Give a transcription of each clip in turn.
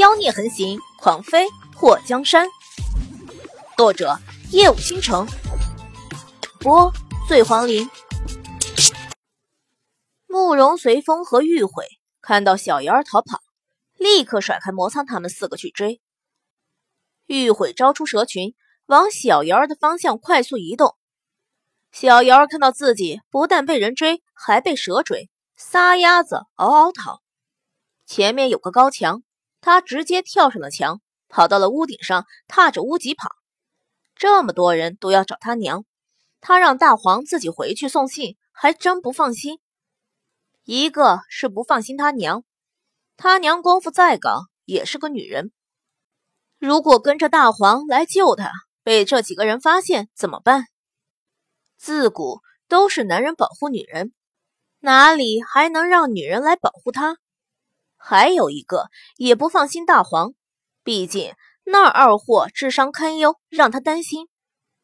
妖孽横行，狂飞破江山。作者：夜舞倾城，播：醉黄林。慕容随风和玉悔看到小瑶儿逃跑，立刻甩开魔苍他们四个去追。玉悔招出蛇群，往小瑶儿的方向快速移动。小瑶儿看到自己不但被人追，还被蛇追，撒丫子嗷嗷逃。前面有个高墙。他直接跳上了墙，跑到了屋顶上，踏着屋脊跑。这么多人都要找他娘，他让大黄自己回去送信，还真不放心。一个是不放心他娘，他娘功夫再高也是个女人，如果跟着大黄来救他，被这几个人发现怎么办？自古都是男人保护女人，哪里还能让女人来保护他？还有一个也不放心大黄，毕竟那二货智商堪忧，让他担心。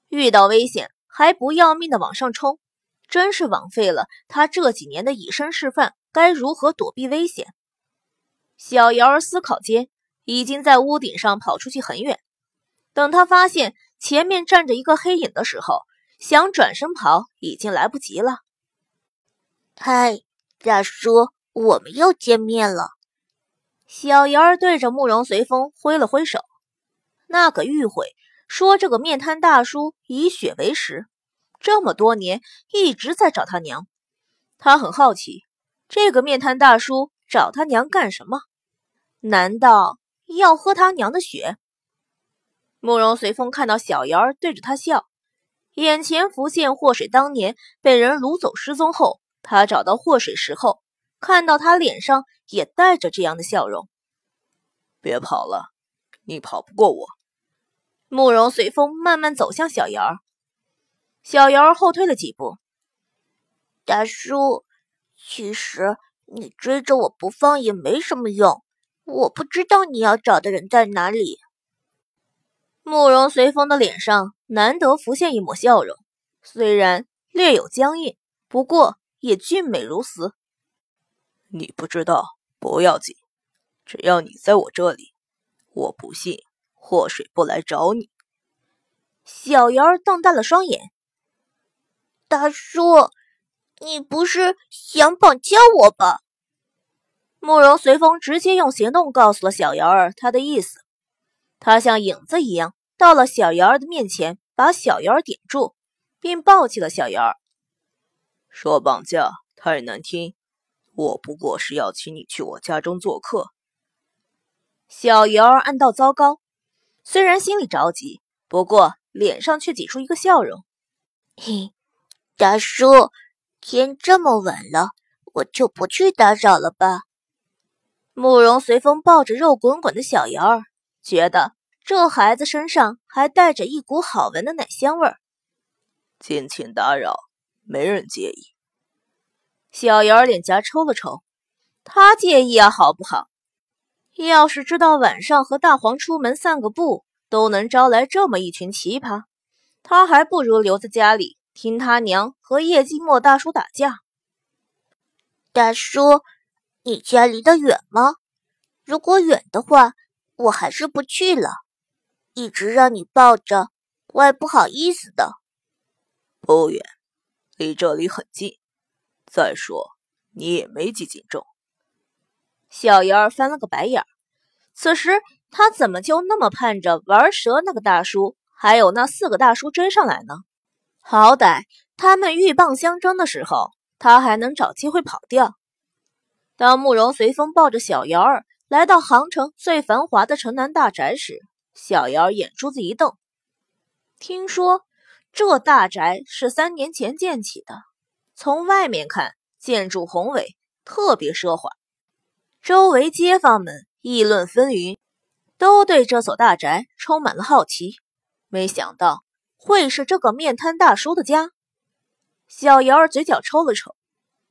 遇到危险还不要命的往上冲，真是枉费了他这几年的以身示范，该如何躲避危险。小瑶儿思考间，已经在屋顶上跑出去很远。等他发现前面站着一个黑影的时候，想转身跑已经来不及了。嗨，大叔，我们又见面了。小瑶儿对着慕容随风挥了挥手。那个玉悔说：“这个面瘫大叔以血为食，这么多年一直在找他娘。他很好奇，这个面瘫大叔找他娘干什么？难道要喝他娘的血？”慕容随风看到小瑶儿对着他笑，眼前浮现祸水当年被人掳走失踪后，他找到祸水时候。看到他脸上也带着这样的笑容，别跑了，你跑不过我。慕容随风慢慢走向小瑶儿，小瑶儿后退了几步。大叔，其实你追着我不放也没什么用，我不知道你要找的人在哪里。慕容随风的脸上难得浮现一抹笑容，虽然略有僵硬，不过也俊美如瓷。你不知道不要紧，只要你在我这里，我不信祸水不来找你。小瑶儿瞪大了双眼，大叔，你不是想绑架我吧？慕容随风直接用行动告诉了小瑶儿他的意思。他像影子一样到了小瑶儿的面前，把小瑶儿点住，并抱起了小瑶儿。说绑架太难听。我不过是要请你去我家中做客。小瑶儿暗道糟糕，虽然心里着急，不过脸上却挤出一个笑容。嘿，大叔，天这么晚了，我就不去打扰了吧。慕容随风抱着肉滚滚的小瑶儿，觉得这孩子身上还带着一股好闻的奶香味儿。尽情打扰，没人介意。小瑶儿脸颊抽了抽，他介意啊，好不好？要是知道晚上和大黄出门散个步都能招来这么一群奇葩，他还不如留在家里听他娘和叶寂寞大叔打架。大叔，你家离得远吗？如果远的话，我还是不去了。一直让你抱着，我也不好意思的。不远，离这里很近。再说，你也没几斤重。小瑶儿翻了个白眼儿。此时他怎么就那么盼着玩蛇那个大叔，还有那四个大叔追上来呢？好歹他们鹬蚌相争的时候，他还能找机会跑掉。当慕容随风抱着小瑶儿来到杭城最繁华的城南大宅时，小瑶儿眼珠子一瞪，听说这大宅是三年前建起的。从外面看，建筑宏伟，特别奢华。周围街坊们议论纷纭，都对这所大宅充满了好奇。没想到会是这个面瘫大叔的家。小瑶儿嘴角抽了抽，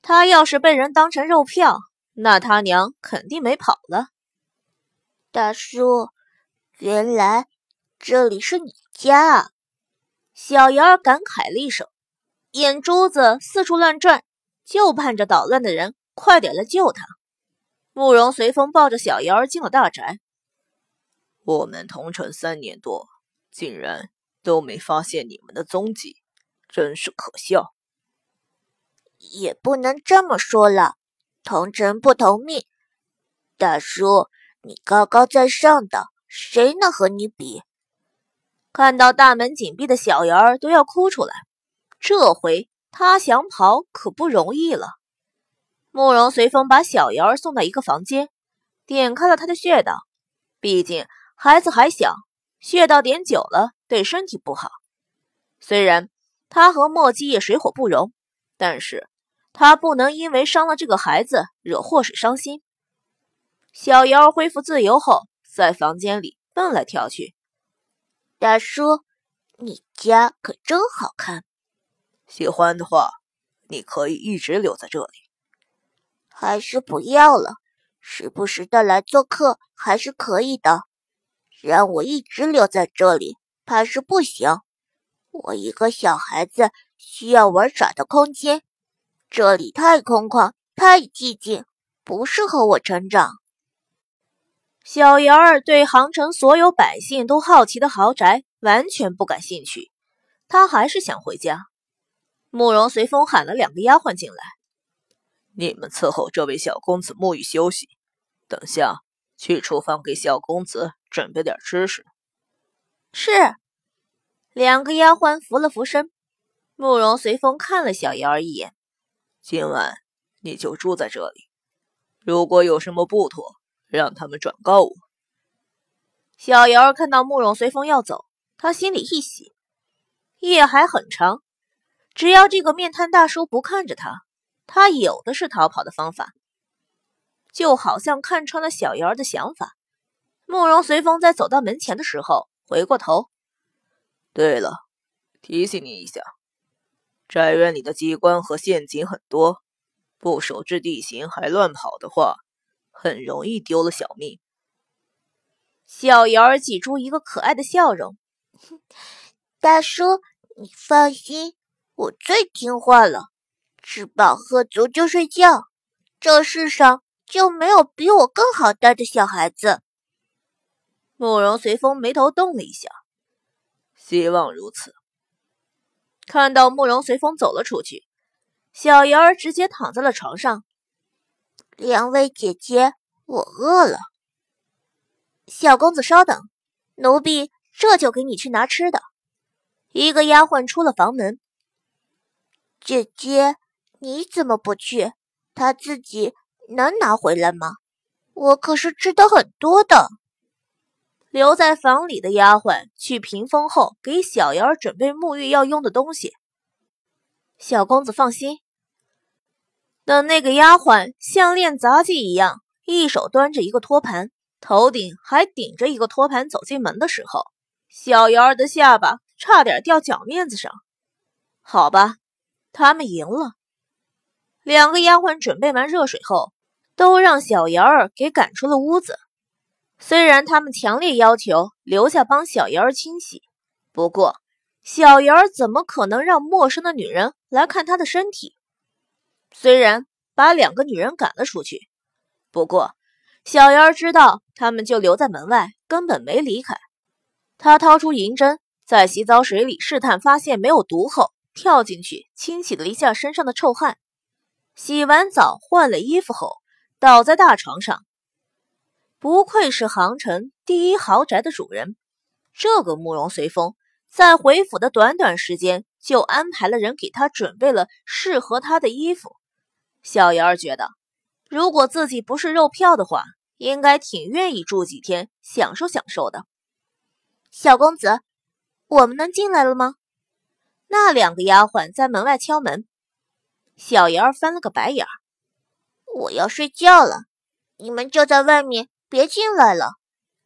他要是被人当成肉票，那他娘肯定没跑了。大叔，原来这里是你家啊！小瑶儿感慨了一声。眼珠子四处乱转，就盼着捣乱的人快点来救他。慕容随风抱着小瑶儿进了大宅，我们同城三年多，竟然都没发现你们的踪迹，真是可笑。也不能这么说了，同城不同命。大叔，你高高在上的，谁能和你比？看到大门紧闭的小瑶儿都要哭出来，这回他想跑可不容易了。慕容随风把小瑶儿送到一个房间，点开了他的穴道，毕竟。孩子还小，穴道点久了对身体不好。虽然他和莫基也水火不容，但是他不能因为伤了这个孩子惹祸水伤心。小瑶儿恢复自由后，在房间里蹦来跳去。大叔，你家可真好看。喜欢的话，你可以一直留在这里。还是不要了，时不时的来做客还是可以的。让我一直留在这里，怕是不行。我一个小孩子需要玩耍的空间，这里太空旷，太寂静，不适合我成长。小姚儿对杭城所有百姓都好奇的豪宅完全不感兴趣，他还是想回家。慕容随风喊了两个丫鬟进来：“你们伺候这位小公子沐浴休息，等下去厨房给小公子。”准备点吃食。是，两个丫鬟扶了扶身。慕容随风看了小瑶儿一眼：“今晚你就住在这里，如果有什么不妥，让他们转告我。”小瑶儿看到慕容随风要走，她心里一喜。夜还很长，只要这个面瘫大叔不看着他，他有的是逃跑的方法。就好像看穿了小瑶儿的想法。慕容随风在走到门前的时候，回过头。对了，提醒你一下，宅院里的机关和陷阱很多，不守制地形还乱跑的话，很容易丢了小命。小瑶儿挤出一个可爱的笑容：“大叔，你放心，我最听话了，吃饱喝足就睡觉。这世上就没有比我更好带的小孩子。”慕容随风眉头动了一下，希望如此。看到慕容随风走了出去，小瑶儿直接躺在了床上。两位姐姐，我饿了。小公子稍等，奴婢这就给你去拿吃的。一个丫鬟出了房门。姐姐，你怎么不去？他自己能拿回来吗？我可是吃的很多的。留在房里的丫鬟去屏风后，给小瑶儿准备沐浴要用的东西。小公子放心。等那个丫鬟像练杂技一样，一手端着一个托盘，头顶还顶着一个托盘走进门的时候，小瑶儿的下巴差点掉脚面子上。好吧，他们赢了。两个丫鬟准备完热水后，都让小瑶儿给赶出了屋子。虽然他们强烈要求留下帮小瑶儿清洗，不过小瑶儿怎么可能让陌生的女人来看她的身体？虽然把两个女人赶了出去，不过小瑶儿知道他们就留在门外，根本没离开。她掏出银针，在洗澡水里试探，发现没有毒后，跳进去清洗了一下身上的臭汗。洗完澡换了衣服后，倒在大床上。不愧是杭城第一豪宅的主人，这个慕容随风在回府的短短时间就安排了人给他准备了适合他的衣服。小瑶儿觉得，如果自己不是肉票的话，应该挺愿意住几天，享受享受的。小公子，我们能进来了吗？那两个丫鬟在门外敲门。小瑶儿翻了个白眼儿：“我要睡觉了，你们就在外面。”别进来了，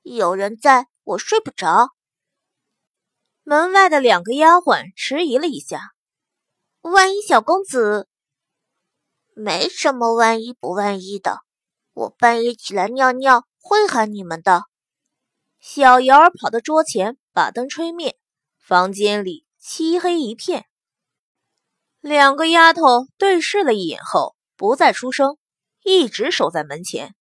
有人在，我睡不着。门外的两个丫鬟迟疑了一下，万一小公子……没什么万一不万一的，我半夜起来尿尿会喊你们的。小瑶儿跑到桌前，把灯吹灭，房间里漆黑一片。两个丫头对视了一眼后，不再出声，一直守在门前。